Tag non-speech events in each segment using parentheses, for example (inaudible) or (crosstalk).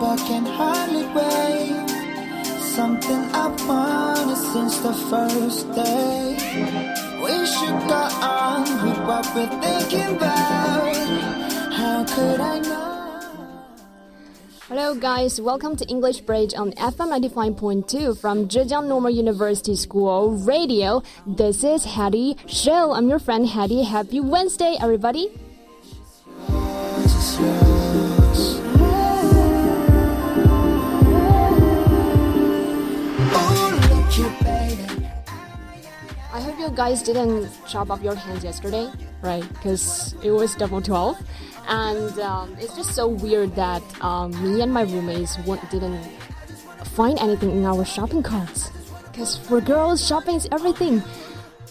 but can hardly wait. Something I wanted since the first day. We should go on with what we're thinking about. How could I know? Hello, guys. Welcome to English Bridge on FM 95.2 from Zhejiang Normal University School Radio. This is Hattie Show. I'm your friend Hattie. Happy Wednesday, everybody. I hope you guys didn't chop off your hands yesterday, right? Because it was double 12. And um, it's just so weird that um, me and my roommates didn't find anything in our shopping carts. Because for girls, shopping is everything.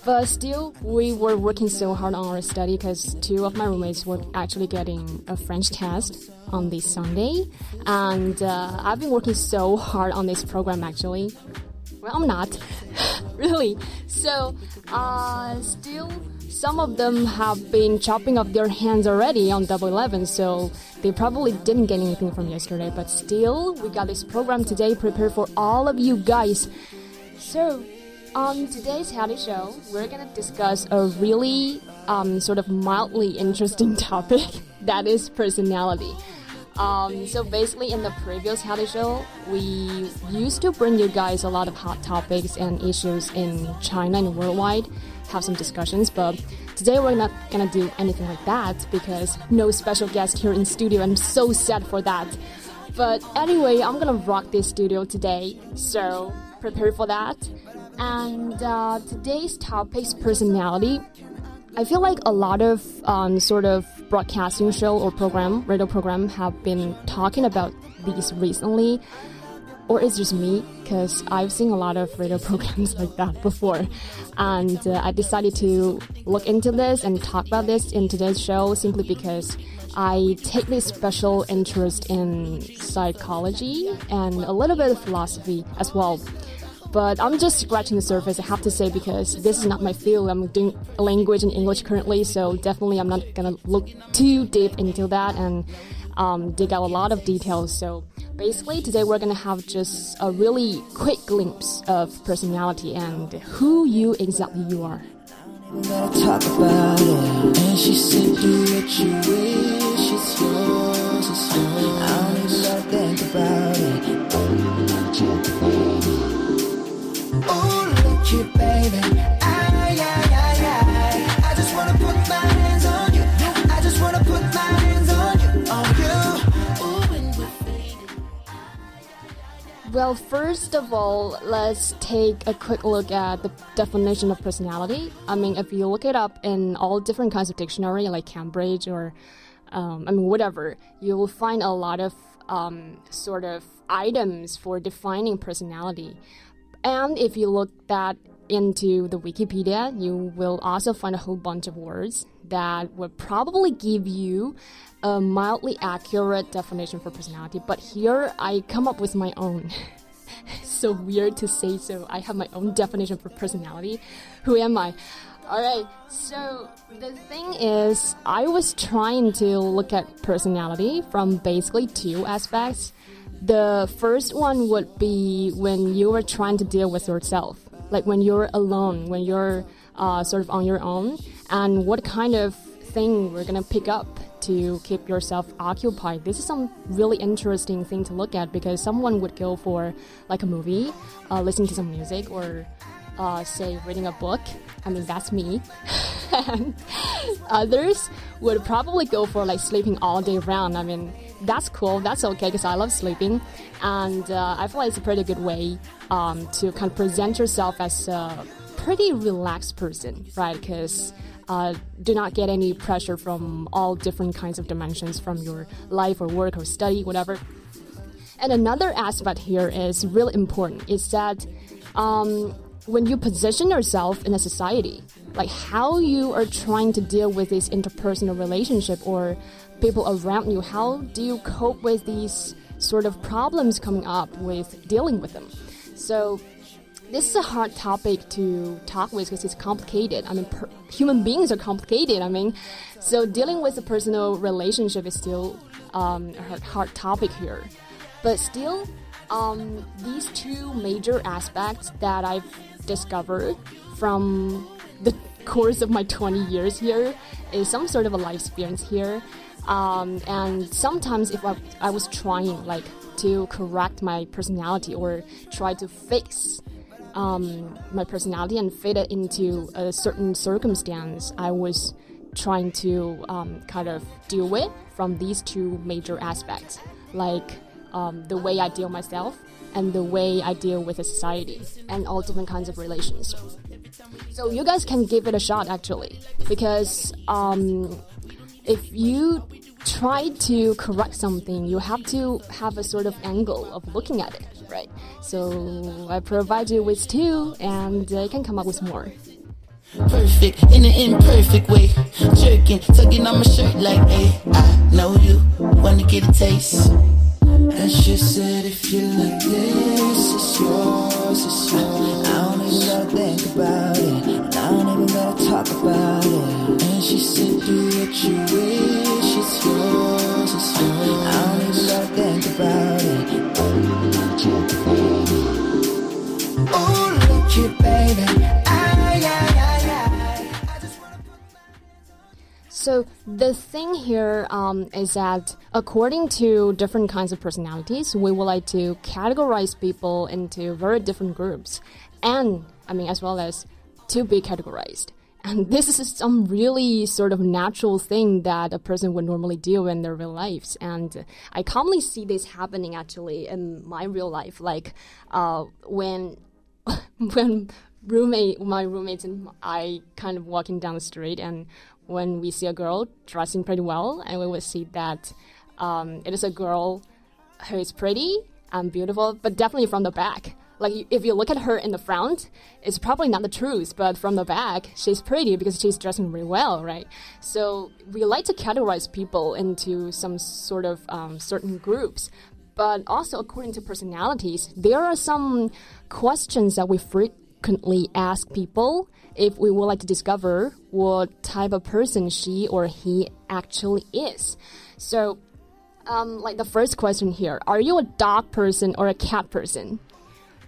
But still, we were working so hard on our study because two of my roommates were actually getting a French test on this Sunday. And uh, I've been working so hard on this program actually. Well, I'm not. (laughs) really. So, uh, still, some of them have been chopping off their hands already on Double Eleven, so they probably didn't get anything from yesterday. But still, we got this program today prepared for all of you guys. So, on today's Hattie Show, we're gonna discuss a really um, sort of mildly interesting (laughs) topic that is personality. Um, so basically, in the previous Hattie Show, we used to bring you guys a lot of hot topics and issues in China and worldwide, have some discussions. But today we're not gonna do anything like that because no special guest here in studio. I'm so sad for that. But anyway, I'm gonna rock this studio today, so prepare for that. And uh, today's topic is personality. I feel like a lot of um, sort of broadcasting show or program, radio program, have been talking about these recently. Or it's just me, because I've seen a lot of radio (laughs) programs like that before. And uh, I decided to look into this and talk about this in today's show simply because I take this special interest in psychology and a little bit of philosophy as well but I'm just scratching the surface, I have to say, because this is not my field. I'm doing language and English currently, so definitely I'm not gonna look too deep into that and um, dig out a lot of details. So basically, today we're gonna have just a really quick glimpse of personality and who you exactly you are. Well, first of all, let's take a quick look at the definition of personality. I mean, if you look it up in all different kinds of dictionary, like Cambridge or, um, I mean, whatever, you will find a lot of um, sort of items for defining personality. And if you look that into the Wikipedia, you will also find a whole bunch of words that would probably give you a mildly accurate definition for personality. But here I come up with my own. (laughs) so weird to say so. I have my own definition for personality. Who am I? Alright, so the thing is, I was trying to look at personality from basically two aspects. The first one would be when you are trying to deal with yourself, like when you're alone, when you're uh, sort of on your own, and what kind of thing we're gonna pick up to keep yourself occupied. This is some really interesting thing to look at because someone would go for like a movie, uh, listening to some music, or uh, say reading a book. I mean, that's me. (laughs) and others would probably go for like sleeping all day round. I mean, that's cool. That's okay because I love sleeping, and uh, I feel like it's a pretty good way um, to kind of present yourself as a pretty relaxed person, right? Because uh, do not get any pressure from all different kinds of dimensions from your life or work or study, whatever. And another aspect here is really important is that um, when you position yourself in a society, like how you are trying to deal with this interpersonal relationship or people around you, how do you cope with these sort of problems coming up with dealing with them? So this is a hard topic to talk with because it's complicated. I mean, human beings are complicated. I mean, so dealing with a personal relationship is still um, a hard, hard topic here. but still, um, these two major aspects that I've discovered from the course of my 20 years here is some sort of a life experience here. Um, and sometimes if I, I was trying like to correct my personality or try to fix um, my personality and fit it into a certain circumstance, I was trying to um, kind of deal with from these two major aspects, like um, the way I deal myself and the way I deal with the society and all different kinds of relations. So you guys can give it a shot actually, because um, if you try to correct something, you have to have a sort of angle of looking at it, right? So I provide you with two, and uh, you can come up with more. Perfect in an imperfect way. Jerking, tugging on my shirt like, hey, I know you wanna get a taste. And she said, if you like this, it's yours, it's yours. I don't even gotta think about it, and I don't even gotta talk about it. And she said, do what you wish, it's yours, it's yours. So the thing here um, is that according to different kinds of personalities, we would like to categorize people into very different groups, and I mean as well as to be categorized. And (laughs) this is some really sort of natural thing that a person would normally do in their real lives. And I commonly see this happening actually in my real life, like uh, when (laughs) when roommate my roommates and I kind of walking down the street and when we see a girl dressing pretty well and we would see that um, it is a girl who is pretty and beautiful but definitely from the back. Like if you look at her in the front it's probably not the truth but from the back she's pretty because she's dressing really well right? So we like to categorize people into some sort of um, certain groups. But also according to personalities, there are some questions that we frequently ask people if we would like to discover what type of person she or he actually is. So, um, like the first question here are you a dog person or a cat person?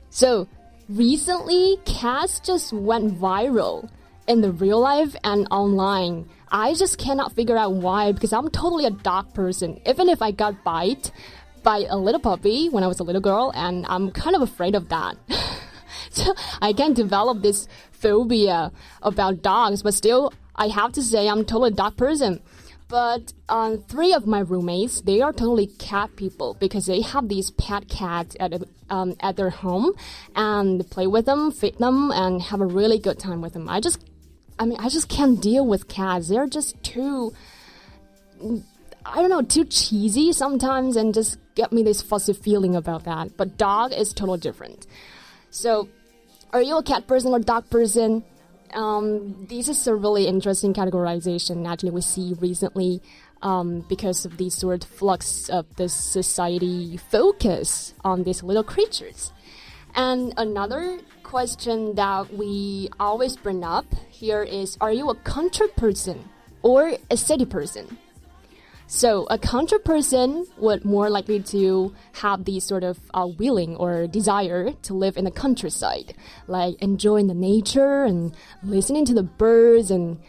So, recently, cats just went viral in the real life and online. I just cannot figure out why because I'm totally a dog person. Even if I got bite by a little puppy when I was a little girl, and I'm kind of afraid of that. (laughs) (laughs) I can develop this phobia about dogs, but still, I have to say I'm totally dog person. But um, three of my roommates, they are totally cat people because they have these pet cats at um, at their home and play with them, feed them, and have a really good time with them. I just, I mean, I just can't deal with cats. They're just too, I don't know, too cheesy sometimes, and just get me this fuzzy feeling about that. But dog is totally different. So, are you a cat person or dog person? Um, this is a really interesting categorization. Actually, we see recently um, because of the sort of flux of the society focus on these little creatures. And another question that we always bring up here is: Are you a country person or a city person? So a country person would more likely to have the sort of uh, willing or desire to live in the countryside, like enjoying the nature and listening to the birds and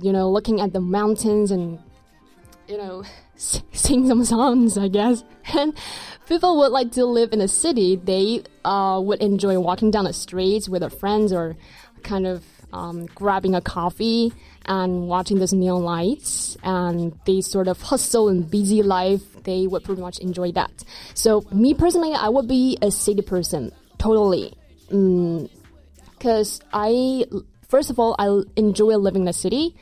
you know looking at the mountains and you know (laughs) sing some songs, I guess. (laughs) And people would like to live in a city. They uh, would enjoy walking down the streets with their friends or kind of um, grabbing a coffee and watching those neon lights and the sort of hustle and busy life. They would pretty much enjoy that. So me personally, I would be a city person, totally. Because I, first of all, I enjoy living in the city.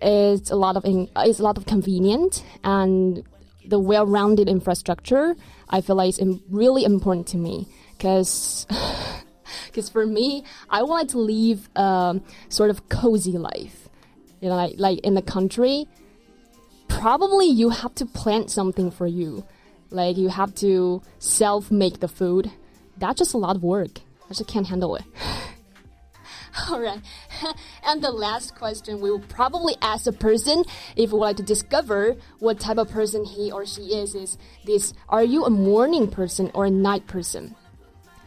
It's a lot of in, it's a lot of convenient and the well-rounded infrastructure. I feel like is im- really important to me because because (laughs) for me, I would like to live um, sort of cozy life. You know, like like in the country, probably you have to plant something for you. Like you have to self make the food. That's just a lot of work. I just can't handle it. (laughs) All right. (laughs) and the last question we will probably ask a person if we would like to discover what type of person he or she is is this are you a morning person or a night person?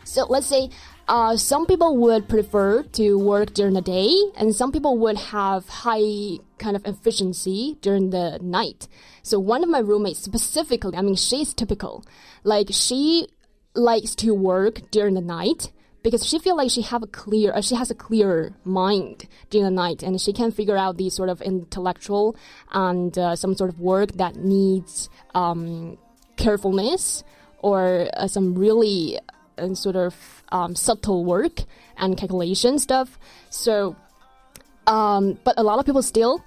So let's say uh, some people would prefer to work during the day, and some people would have high kind of efficiency during the night. So one of my roommates specifically, I mean, she's typical. Like she likes to work during the night because she feels like she have a clear, uh, she has a clear mind during the night, and she can figure out these sort of intellectual and uh, some sort of work that needs um, carefulness or uh, some really uh, sort of um, subtle work and calculation stuff. So, um, but a lot of people still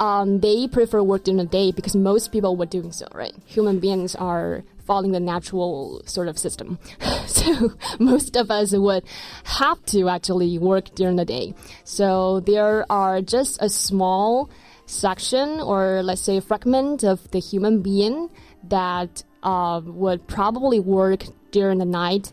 um, they prefer work during the day because most people were doing so, right? Human beings are following the natural sort of system. (laughs) so most of us would have to actually work during the day. So there are just a small section or let's say fragment of the human being that uh, would probably work during the night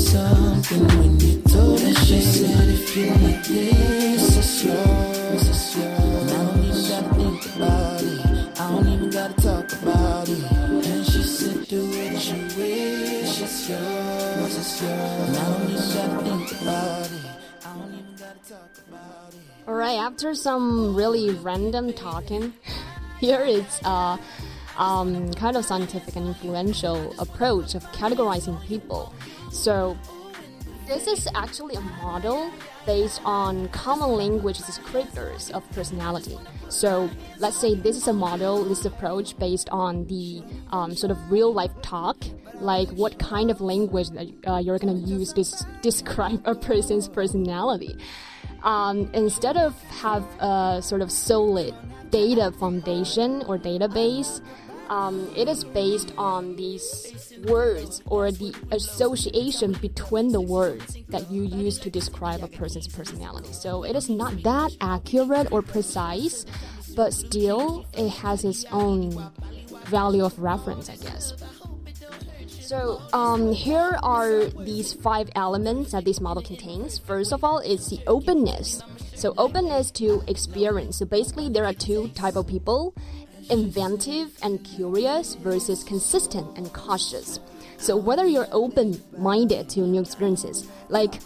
something when you told you said like this, it's it's I don't about it. I don't even gotta talk about it. And she said, it's it's. Alright, after some really random talking, (laughs) here is uh um, kind of scientific and influential approach of categorizing people. So this is actually a model based on common language descriptors of personality. So let's say this is a model, this approach based on the um, sort of real life talk, like what kind of language that uh, you're going to use to describe (laughs) a person's personality. Um, instead of have a sort of solid data foundation or database, um, it is based on these words or the association between the words that you use to describe a person's personality. So it is not that accurate or precise, but still it has its own value of reference, I guess. So um, here are these five elements that this model contains. First of all, it's the openness. So openness to experience. So basically, there are two type of people inventive and curious versus consistent and cautious. So whether you're open-minded to new experiences, like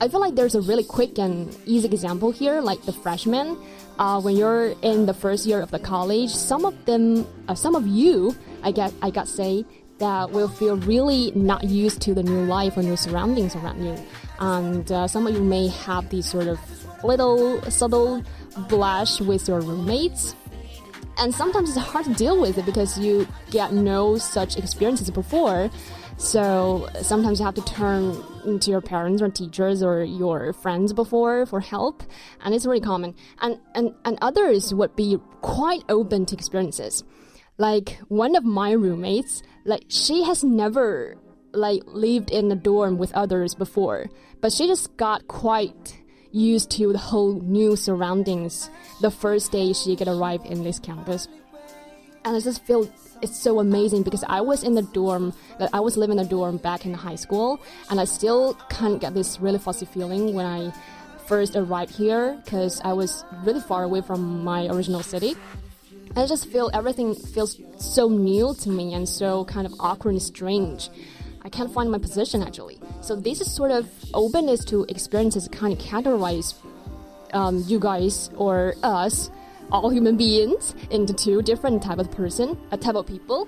I feel like there's a really quick and easy example here, like the freshmen. Uh, when you're in the first year of the college, some of them, uh, some of you, I get, I got say that will feel really not used to the new life or new surroundings around you, and uh, some of you may have these sort of little subtle blush with your roommates and sometimes it's hard to deal with it because you get no such experiences before. So sometimes you have to turn to your parents or teachers or your friends before for help, and it's really common. And and and others would be quite open to experiences. Like one of my roommates, like she has never like lived in a dorm with others before, but she just got quite used to the whole new surroundings the first day she get arrived in this campus. And I just feel it's so amazing because I was in the dorm, that I was living in a dorm back in high school, and I still can't get this really fuzzy feeling when I first arrived here because I was really far away from my original city. I just feel everything feels so new to me and so kind of awkward and strange. I can't find my position actually. So this is sort of openness to experiences kind of categorize um, you guys or us, all human beings, into two different type of person, a type of people.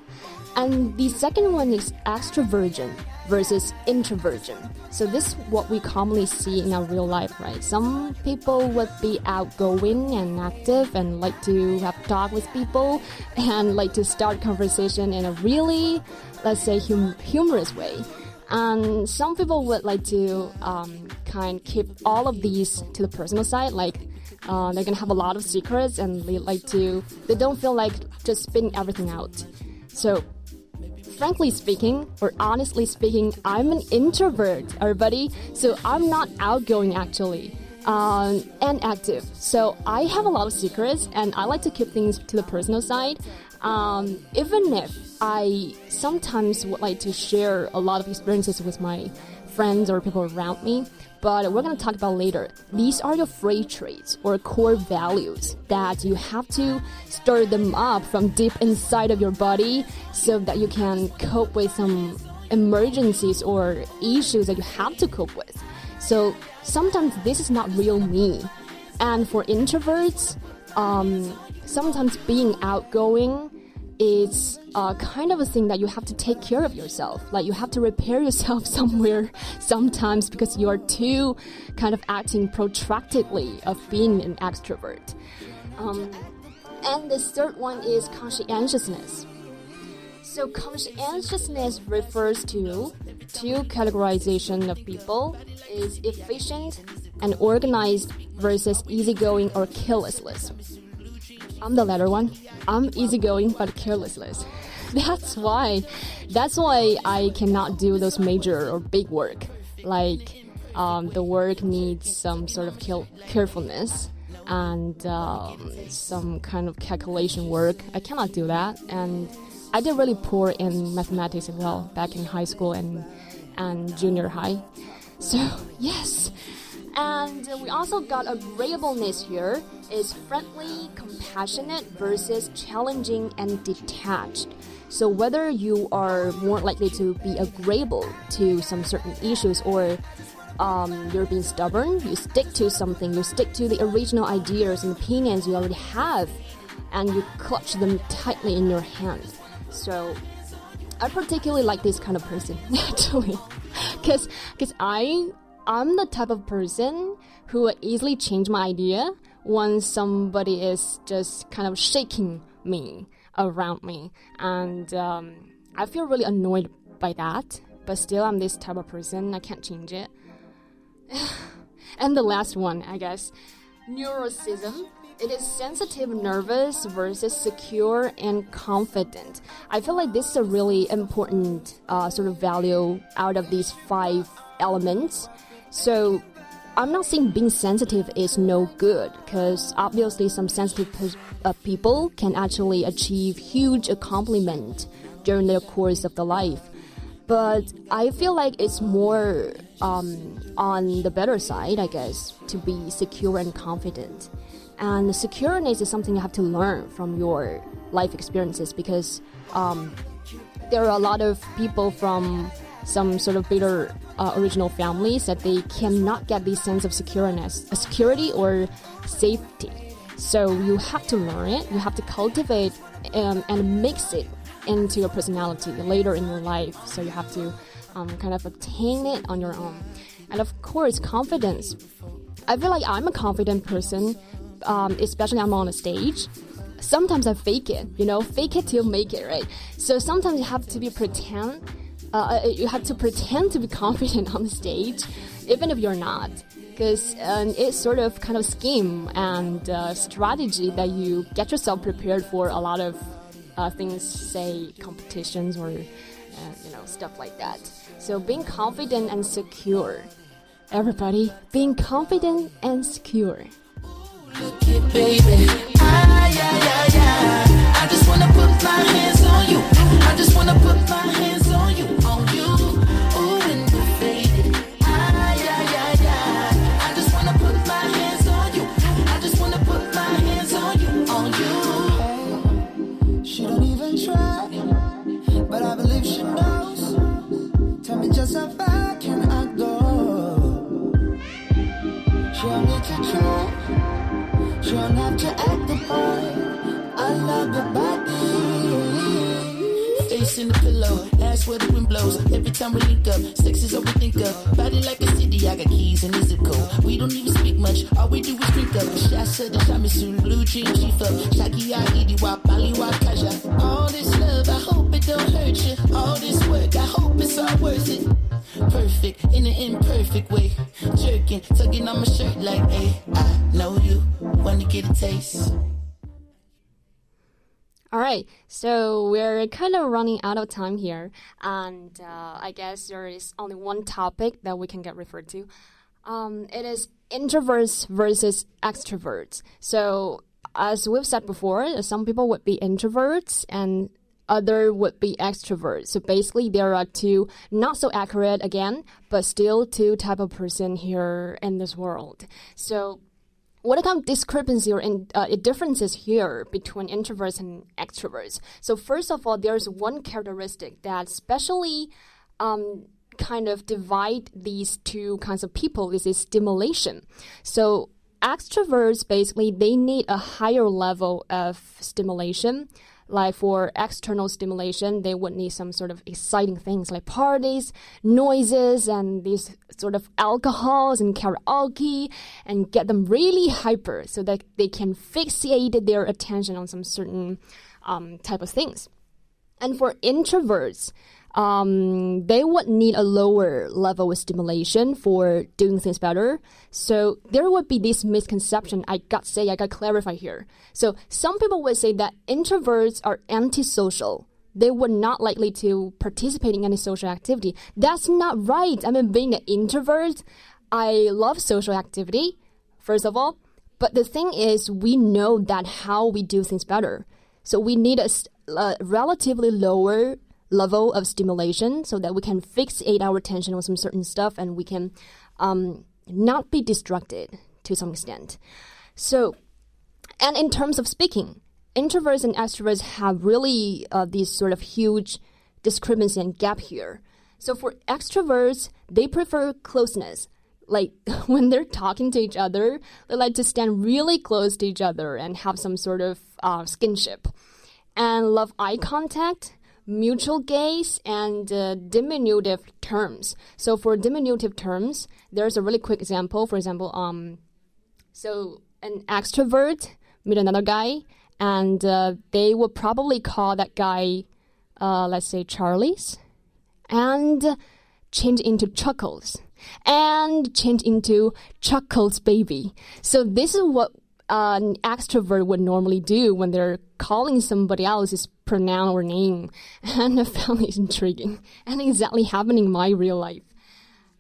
And the second one is extroversion versus introversion. So this is what we commonly see in our real life, right? Some people would be outgoing and active and like to have talk with people and like to start conversation in a really, let's say, hum humorous way. And some people would like to um, kind of keep all of these to the personal side, like uh, they're gonna have a lot of secrets and they like to, they don't feel like just spitting everything out. So, frankly speaking, or honestly speaking, I'm an introvert, everybody. So I'm not outgoing actually. Um, and active. So I have a lot of secrets and I like to keep things to the personal side. Um, even if I sometimes would like to share a lot of experiences with my friends or people around me, but we're going to talk about later. These are your free traits or core values that you have to stir them up from deep inside of your body so that you can cope with some emergencies or issues that you have to cope with. So sometimes this is not real me. And for introverts, um, sometimes being outgoing is uh, kind of a thing that you have to take care of yourself. Like you have to repair (laughs) yourself somewhere sometimes because you are too kind of acting protractedly of being an extrovert. Um, and the third one is conscientiousness. So conscientiousness refers to two categorization of people is efficient and organized versus easygoing or careless. I'm the latter one. I'm easygoing but careless. That's why, that's why I cannot do those major or big work. Like, um, the work needs some sort of carefulness and um, some kind of calculation work. I cannot do that, and I did really poor in mathematics as well back in high school and and junior high. So (laughs) yes, and we also got agreeableness here is friendly, compassionate versus challenging and detached. So whether you are more likely to be agreeable to some certain issues or um, you're being stubborn, you stick to something, you stick to the original ideas and opinions you already have, and you clutch them tightly in your hand. So I particularly like this kind of person (laughs) actually, because because I I'm the type of person who would easily change my idea when somebody is just kind of shaking me around me, and um, I feel really annoyed by that. But still, I'm this type of person. I can't change it. (sighs) and the last one, I guess, neuroticism it is sensitive, nervous versus secure and confident. I feel like this is a really important uh, sort of value out of these five elements. So I'm not saying being sensitive is no good because obviously some sensitive uh, people can actually achieve huge accomplishment during their course of the life. But I feel like it's more um, on the better side, I guess, to be secure and confident. And the secureness is something you have to learn from your life experiences because um, there are a lot of people from some sort of bitter uh, original families that they cannot get this sense of secureness, security or safety. So you have to learn it. You have to cultivate um, and mix it into your personality later in your life. So you have to um, kind of attain it on your own. And of course, confidence. I feel like I'm a confident person um, especially I'm on a stage, sometimes I fake it, you know, fake it till make it, right? So sometimes you have to be pretend, uh, uh you have to pretend to be confident on the stage, even if you're not. Because um, it's sort of kind of scheme and uh, strategy that you get yourself prepared for a lot of uh, things, say competitions or uh, you know stuff like that. So being confident and secure, everybody, being confident and secure. Time we link up, sex is all we think of. Body like a city, I got keys and a code. We don't even speak much, all we do is drink up. Shasa the shamisu, blue jean chief up. Shaki ya idi wa bali wa kaja. All this love, I hope it don't hurt you. All this work, I hope it's all worth it. perfect in an imperfect way. Jerking, tugging on my shirt like, hey, I know you wanna get a taste. All right, so we're kind of running out of time here, and uh, I guess there is only one topic that we can get referred to. Um, it is introverts versus extroverts. So, as we've said before, some people would be introverts and other would be extroverts. So basically, there are two not so accurate again, but still two type of person here in this world. So what kind of discrepancy or in, uh, differences here between introverts and extroverts? So first of all, there's one characteristic that especially um, kind of divide these two kinds of people. This is stimulation. So extroverts basically they need a higher level of stimulation like for external stimulation, they would need some sort of exciting things like parties, noises, and these sort of alcohols and karaoke, and get them really hyper so that they can fixate their attention on some certain um, type of things. And for introverts, um, they would need a lower level of stimulation for doing things better. So there would be this misconception. I got to say, I got to clarify here. So some people would say that introverts are antisocial. They were not likely to participate in any social activity. That's not right. I mean, being an introvert, I love social activity, first of all. But the thing is, we know that how we do things better. So we need a, a relatively lower level of stimulation so that we can fixate our attention on some certain stuff and we can um, not be distracted to some extent. So, and in terms of speaking, introverts and extroverts have really uh, these sort of huge discrepancy and gap here. So for extroverts, they prefer closeness. Like (laughs) when they're talking to each other, they like to stand really close to each other and have some sort of uh, skinship. And love eye contact mutual gaze and uh, diminutive terms. So for diminutive terms, there's a really quick example. For example, um, so an extrovert meet another guy, and uh, they would probably call that guy, uh, let's say Charlie's, and change into Chuckles, and change into Chuckles baby. So this is what an extrovert would normally do when they're calling somebody else's pronoun or name. (laughs) And I found it intriguing and exactly happening in my real life.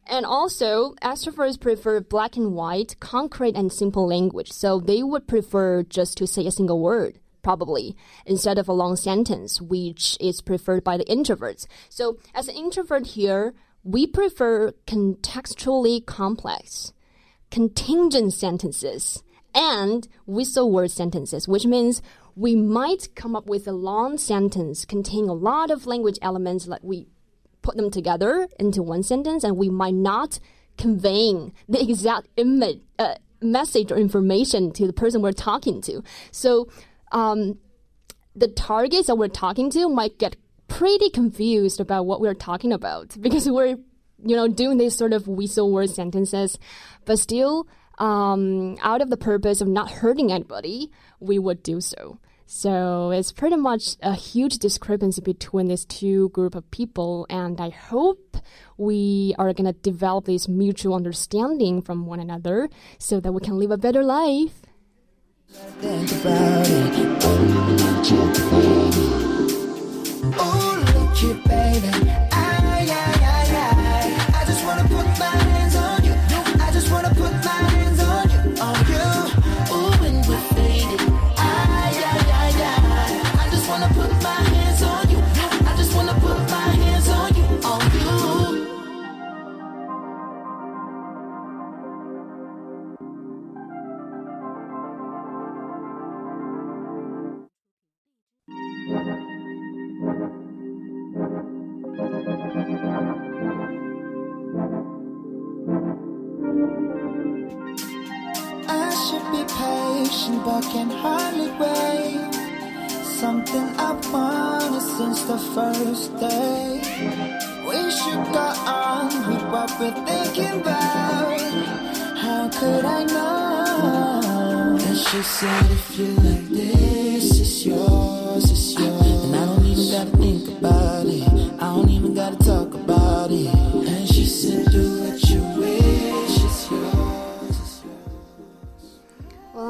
And also, extroverts prefer black and white, concrete and simple language. So they would prefer just to say a single word, probably, instead of a long sentence, which is preferred by the introverts. So as an introvert here, we prefer contextually complex, contingent sentences and whistle word sentences, which means we might come up with a long sentence containing a lot of language elements like we put them together into one sentence and we might not conveying (laughs) the exact image, uh, message or information to the person we're talking to. So um, the targets that we're talking to might get pretty confused about what we're talking about (laughs) because we're you know doing these sort of whistle word sentences, but still um, out of the purpose of not hurting anybody, we would do so. So it's pretty much a huge discrepancy between these two group of people, and I hope we are gonna develop this mutual understanding from one another so that we can live a better life. Oh, first day. We should go on with what we're thinking about. How could I know? And she said, if you like this, it's yours, it's yours. And I don't even gotta think about it. I don't even gotta talk about it. And she said, do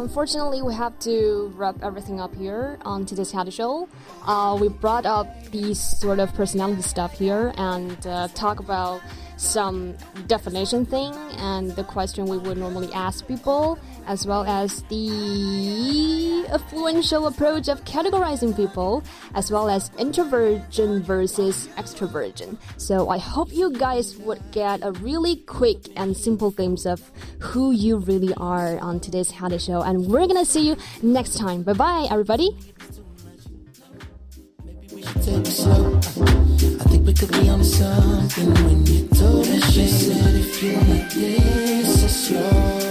unfortunately, we have to wrap everything up here on today's Hattie Show. Uh, we brought up these sort of personality stuff here and uh, talk about some definition thing and the question we would normally ask people, as well as the influential approach of categorizing people, as well as introversion versus extroversion. So I hope you guys would get a really quick and simple glimpse of who you really are on today's Hattie Show, and we're gonna see you next time. Bye bye, everybody. take it slow. I think we could be on something when you told us. She said if you like this, it's.